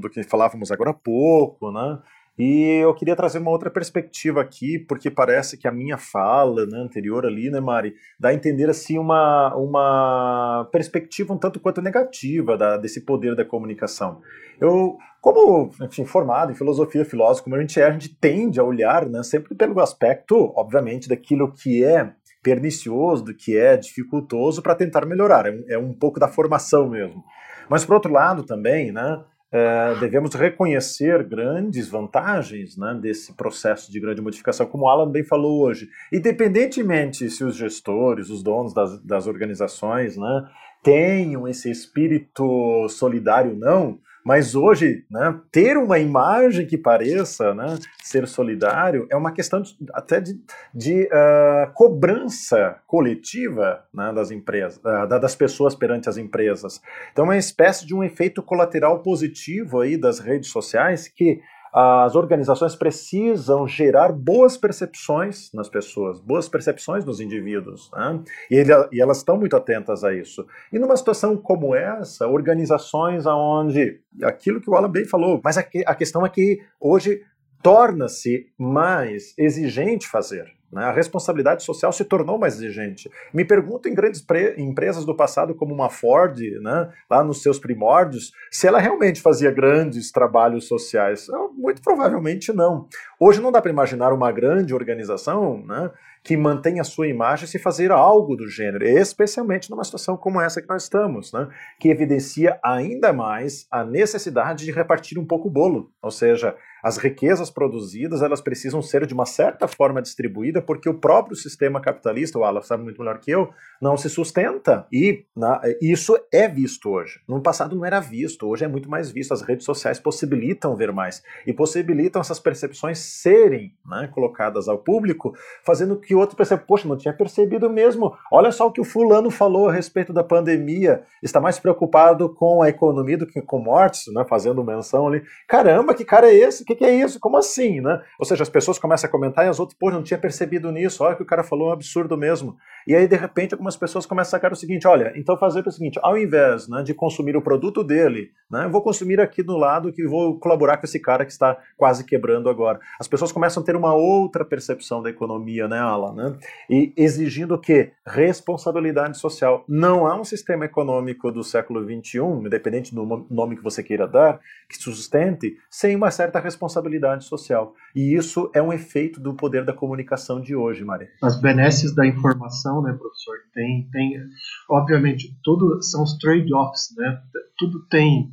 Speaker 2: do que falávamos agora há pouco, né, e eu queria trazer uma outra perspectiva aqui, porque parece que a minha fala né, anterior ali, né, Mari, dá a entender assim uma, uma perspectiva um tanto quanto negativa da, desse poder da comunicação. Eu, como enfim, formado em filosofia, filósofo, como a gente é, a gente tende a olhar né, sempre pelo aspecto, obviamente, daquilo que é pernicioso, do que é dificultoso, para tentar melhorar. É um, é um pouco da formação mesmo. Mas, por outro lado, também, né, é, devemos reconhecer grandes vantagens né, desse processo de grande modificação, como o Alan bem falou hoje. Independentemente se os gestores, os donos das, das organizações, né, tenham esse espírito solidário ou não, mas hoje, né, ter uma imagem que pareça né, ser solidário é uma questão de, até de, de uh, cobrança coletiva né, das empresas, uh, das pessoas perante as empresas. Então, é uma espécie de um efeito colateral positivo aí das redes sociais que as organizações precisam gerar boas percepções nas pessoas, boas percepções nos indivíduos, né? e, ele, e, elas estão muito atentas a isso. E numa situação como essa, organizações aonde aquilo que o Alan bem falou, mas a, a questão é que hoje torna-se mais exigente fazer. Né? A responsabilidade social se tornou mais exigente. Me pergunto em grandes empresas do passado, como uma Ford, né, lá nos seus primórdios, se ela realmente fazia grandes trabalhos sociais. Muito provavelmente não. Hoje não dá para imaginar uma grande organização né, que mantém a sua imagem se fazer algo do gênero, especialmente numa situação como essa que nós estamos, né, que evidencia ainda mais a necessidade de repartir um pouco o bolo, ou seja, as riquezas produzidas elas precisam ser de uma certa forma distribuídas porque o próprio sistema capitalista, o Alan sabe muito melhor que eu, não se sustenta e na, isso é visto hoje. No passado não era visto, hoje é muito mais visto. As redes sociais possibilitam ver mais e possibilitam essas percepções serem né, colocadas ao público, fazendo que outro perceba, poxa, não tinha percebido mesmo. Olha só o que o fulano falou a respeito da pandemia. Está mais preocupado com a economia do que com mortes, né? Fazendo menção ali. Caramba, que cara é esse? O que, que, é isso? Como assim, né? Ou seja, as pessoas começam a comentar e as outras, pô, não tinha percebido nisso. Olha que o cara falou um absurdo mesmo. E aí, de repente, algumas pessoas começam a sacar o seguinte: olha, então fazer o seguinte, ao invés né, de consumir o produto dele, né, eu vou consumir aqui do lado que vou colaborar com esse cara que está quase quebrando agora. As pessoas começam a ter uma outra percepção da economia, né, Alan? Né? E exigindo o quê? Responsabilidade social. Não há um sistema econômico do século XXI, independente do nome que você queira dar, que sustente sem uma certa responsabilidade social. E isso é um efeito do poder da comunicação de hoje, Maria.
Speaker 3: As benesses da informação, né, professor? Tem, tem, obviamente, tudo são os trade-offs, né? Tudo tem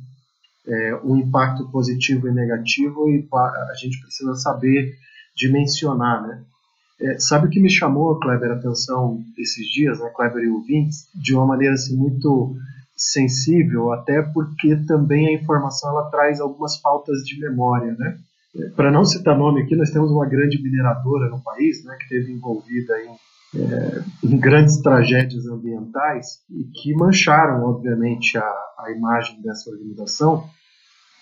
Speaker 3: é, um impacto positivo e negativo e a gente precisa saber dimensionar, né? É, sabe o que me chamou, Kleber, a atenção esses dias, né, Kleber e ouvintes, de uma maneira assim, muito sensível, até porque também a informação ela traz algumas faltas de memória, né? Para não citar nome aqui, nós temos uma grande mineradora no país, né, que esteve envolvida em, é, em grandes tragédias ambientais e que mancharam, obviamente, a, a imagem dessa organização.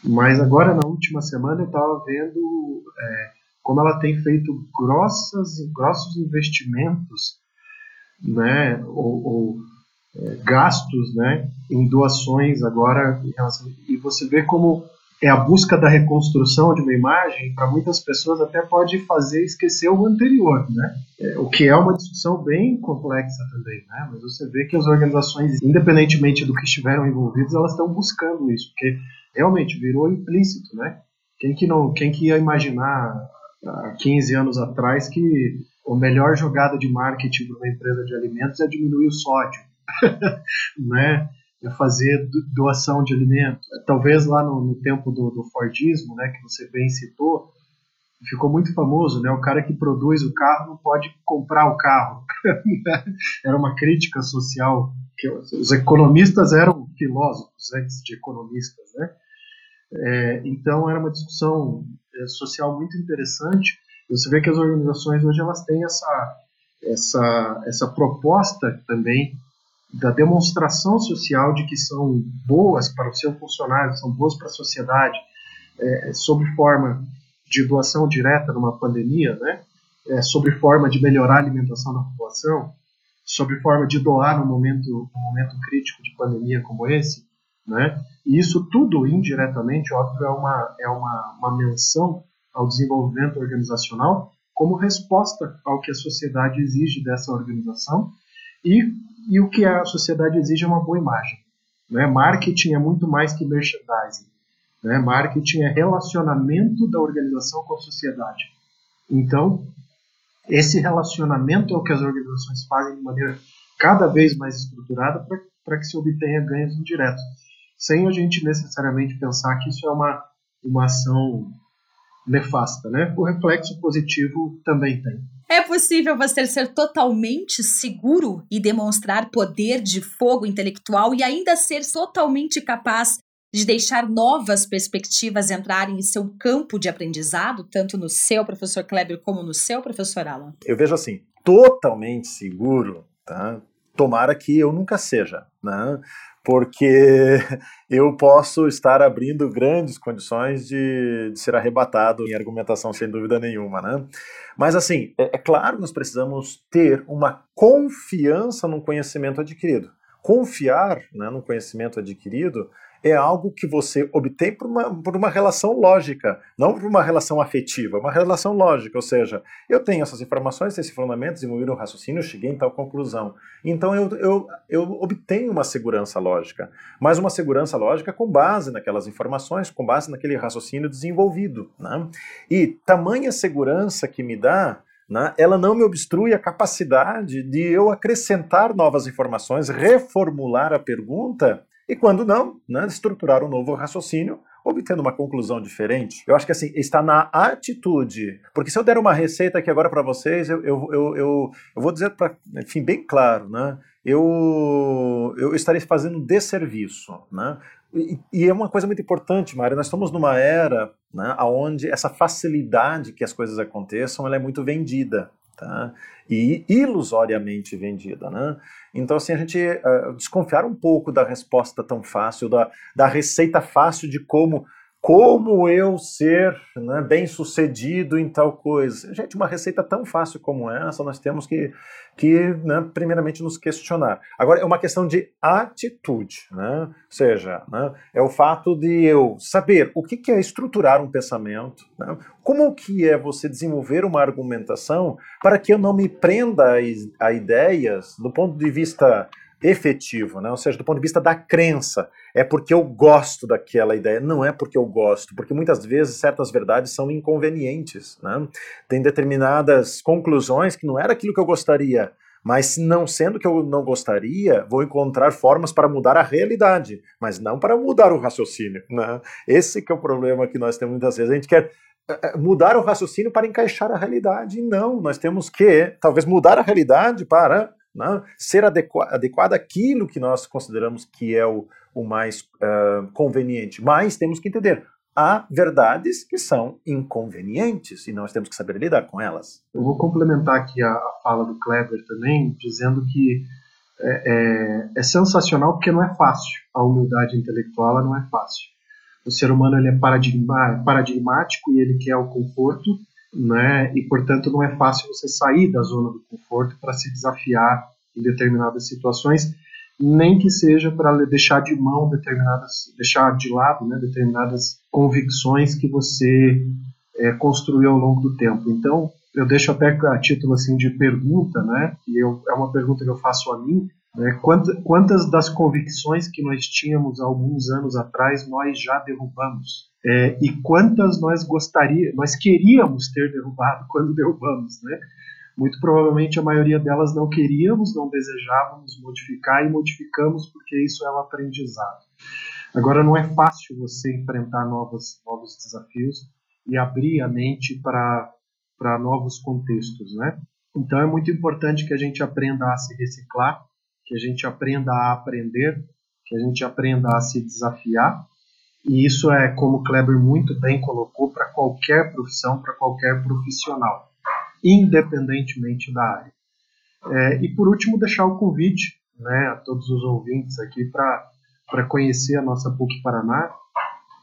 Speaker 3: Mas agora, na última semana, eu estava vendo é, como ela tem feito grossas, grossos investimentos, né, ou, ou é, gastos, né, em doações agora, e você vê como é a busca da reconstrução de uma imagem, para muitas pessoas até pode fazer esquecer o anterior, né? É, o que é uma discussão bem complexa também, né? Mas você vê que as organizações, independentemente do que estiveram envolvidas, elas estão buscando isso, porque realmente virou implícito, né? Quem que não, quem que ia imaginar há 15 anos atrás que a melhor jogada de marketing para uma empresa de alimentos é diminuir o sódio, né? É fazer doação de alimentos. Talvez lá no, no tempo do, do, Fordismo, né, que você bem citou, ficou muito famoso, né? O cara que produz o carro não pode comprar o carro. Era uma crítica social que os economistas eram filósofos antes de economistas, né? É, então era uma discussão é, social muito interessante. Você vê que as organizações hoje elas têm essa essa essa proposta também da demonstração social de que são boas para o seu funcionário, são boas para a sociedade, é, sob forma de doação direta numa pandemia, né? É, sobre forma de melhorar a alimentação da população, sobre forma de doar no momento, no momento crítico de pandemia como esse, né? E isso tudo indiretamente, óbvio, é uma, é uma, uma menção ao desenvolvimento organizacional como resposta ao que a sociedade exige dessa organização e, e o que a sociedade exige é uma boa imagem. Né? Marketing é muito mais que merchandising. Né? Marketing é relacionamento da organização com a sociedade. Então, esse relacionamento é o que as organizações fazem de maneira cada vez mais estruturada para que se obtenha ganhos indiretos, sem a gente necessariamente pensar que isso é uma, uma ação nefasta. Né? O reflexo positivo também tem.
Speaker 1: É possível você ser totalmente seguro e demonstrar poder de fogo intelectual e ainda ser totalmente capaz de deixar novas perspectivas entrarem em seu campo de aprendizado, tanto no seu professor Kleber como no seu professor Alan?
Speaker 2: Eu vejo assim, totalmente seguro, tá? Tomara que eu nunca seja, né? Porque eu posso estar abrindo grandes condições de, de ser arrebatado em argumentação, sem dúvida nenhuma, né? Mas, assim, é, é claro que nós precisamos ter uma confiança no conhecimento adquirido. Confiar né, no conhecimento adquirido é algo que você obtém por uma, por uma relação lógica, não por uma relação afetiva, uma relação lógica, ou seja, eu tenho essas informações, esse fundamento, desenvolvi um raciocínio, cheguei em tal conclusão. Então eu, eu, eu obtenho uma segurança lógica, mas uma segurança lógica com base naquelas informações, com base naquele raciocínio desenvolvido. Né? E tamanha segurança que me dá né, ela não me obstrui a capacidade de eu acrescentar novas informações, reformular a pergunta e quando não, né, estruturar um novo raciocínio, obtendo uma conclusão diferente. Eu acho que assim, está na atitude. Porque se eu der uma receita aqui agora para vocês, eu, eu, eu, eu, vou dizer, para, enfim, bem claro, né? Eu, eu estarei fazendo um desserviço, né? E, e, é uma coisa muito importante, Mário, nós estamos numa era né, onde essa facilidade que as coisas aconteçam ela é muito vendida tá? e ilusoriamente vendida. Né? Então, assim, a gente uh, desconfiar um pouco da resposta tão fácil, da, da receita fácil de como como eu ser né, bem sucedido em tal coisa. Gente, uma receita tão fácil como essa, nós temos que, que né, primeiramente, nos questionar. Agora, é uma questão de atitude, né? ou seja, né, é o fato de eu saber o que, é estruturar um pensamento, né? como que é você desenvolver uma argumentação para que eu não me prenda a ideias do ponto de vista efetivo, né? ou seja, do ponto de vista da crença. É porque eu gosto daquela ideia, não é porque eu gosto, porque muitas vezes certas verdades são inconvenientes. Né? Tem determinadas conclusões que não era aquilo que eu gostaria, mas não sendo que eu não gostaria, vou encontrar formas para mudar a realidade, mas não para mudar o raciocínio. Né? Esse que é o problema que nós temos muitas vezes. A gente quer eh, eh, mudar o raciocínio para encaixar a realidade. Não, nós temos que talvez mudar a realidade para né? ser adequa adequado àquilo que nós consideramos que é o, o mais uh, conveniente. Mas temos que entender, há verdades que são inconvenientes e nós temos que saber lidar com elas.
Speaker 3: Eu vou complementar aqui a, a fala do Kleber também, dizendo que é, é, é, sensacional porque não é fácil. A humildade intelectual não é fácil. O ser humano ele é paradigmático e ele quer o conforto, né? E portanto não é fácil você sair da zona do conforto para se desafiar em determinadas situações, nem que seja para deixar de mão determinadas, deixar de lado, né, determinadas convicções que você é, construiu ao longo do tempo. Então eu deixo até a título assim de pergunta, né? E eu, é uma pergunta que eu faço a mim. Né, quantas, quantas das convicções que nós tínhamos alguns anos atrás nós já derrubamos? É, e quantas nós gostaríamos, nós queríamos ter derrubado quando derrubamos, né? Muito provavelmente a maioria delas não queríamos, não desejávamos modificar e modificamos porque isso é um aprendizado. Agora não é fácil você enfrentar novos, novos desafios e abrir a mente para novos contextos, né? Então é muito importante que a gente aprenda a se reciclar, que a gente aprenda a aprender, que a gente aprenda a se desafiar e isso é, como o Kleber muito bem colocou, para qualquer profissão, para qualquer profissional, independentemente da área. É, e por último, deixar o convite né, a todos os ouvintes aqui para conhecer a nossa PUC Paraná,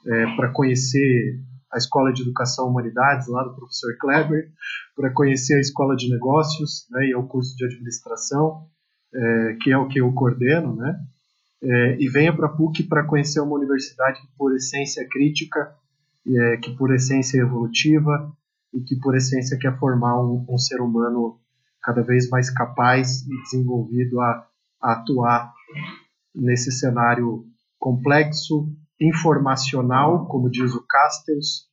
Speaker 3: é, para conhecer a Escola de Educação Humanidades, lá do professor Kleber, para conhecer a Escola de Negócios né, e o curso de Administração, é, que é o que eu coordeno, né? É, e venha para a PUC para conhecer uma universidade que, por essência, é crítica, é, que, por essência, é evolutiva e que, por essência, quer formar um, um ser humano cada vez mais capaz e desenvolvido a, a atuar nesse cenário complexo, informacional, como diz o Castells,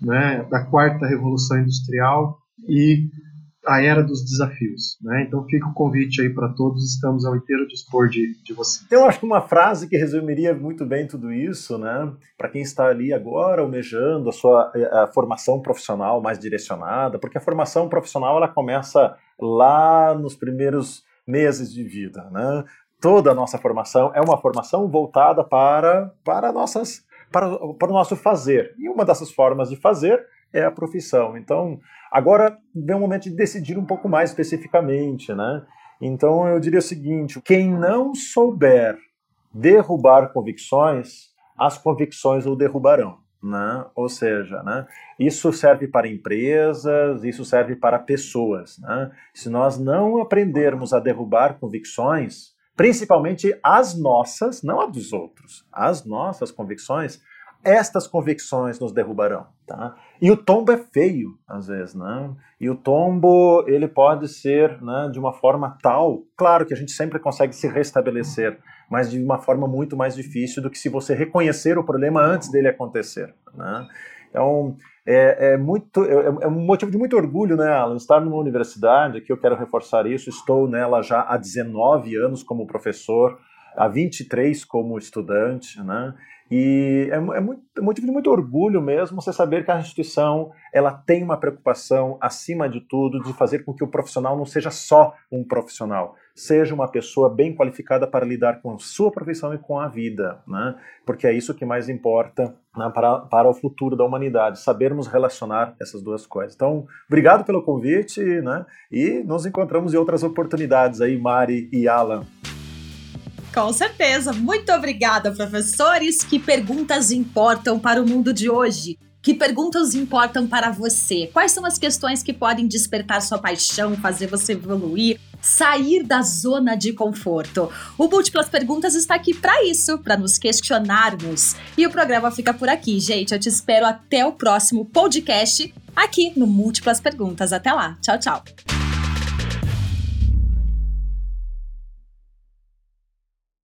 Speaker 3: né, da quarta revolução industrial e a era dos desafios. Né? Então fica o convite aí para todos, estamos ao inteiro dispor de, de vocês.
Speaker 2: Eu acho que uma frase que resumiria muito bem tudo isso, né? para quem está ali agora almejando a sua a formação profissional mais direcionada, porque a formação profissional ela começa lá nos primeiros meses de vida. Né? Toda a nossa formação é uma formação voltada para, para, nossas, para, para o nosso fazer. E uma dessas formas de fazer é a profissão. Então, agora vem o momento de decidir um pouco mais especificamente, né? Então, eu diria o seguinte: quem não souber derrubar convicções, as convicções o derrubarão. Né? Ou seja, né? isso serve para empresas, isso serve para pessoas. Né? Se nós não aprendermos a derrubar convicções, principalmente as nossas, não as dos outros, as nossas convicções, estas convicções nos derrubarão, tá? E o tombo é feio, às vezes, né? E o tombo, ele pode ser, né, de uma forma tal, claro que a gente sempre consegue se restabelecer, mas de uma forma muito mais difícil do que se você reconhecer o problema antes dele acontecer, né? Então, é, é muito, é, é, um motivo de muito orgulho, né, Alan, estar numa universidade, que eu quero reforçar isso, estou nela já há 19 anos como professor, há 23 como estudante, né? E é, é, muito, é motivo de muito orgulho mesmo você saber que a instituição ela tem uma preocupação, acima de tudo, de fazer com que o profissional não seja só um profissional, seja uma pessoa bem qualificada para lidar com sua profissão e com a vida, né? porque é isso que mais importa né, para, para o futuro da humanidade, sabermos relacionar essas duas coisas. Então, obrigado pelo convite né? e nos encontramos em outras oportunidades aí, Mari e Alan.
Speaker 1: Com certeza. Muito obrigada, professores. Que perguntas importam para o mundo de hoje? Que perguntas importam para você? Quais são as questões que podem despertar sua paixão, fazer você evoluir, sair da zona de conforto? O Múltiplas Perguntas está aqui para isso, para nos questionarmos. E o programa fica por aqui, gente. Eu te espero até o próximo podcast aqui no Múltiplas Perguntas. Até lá. Tchau, tchau.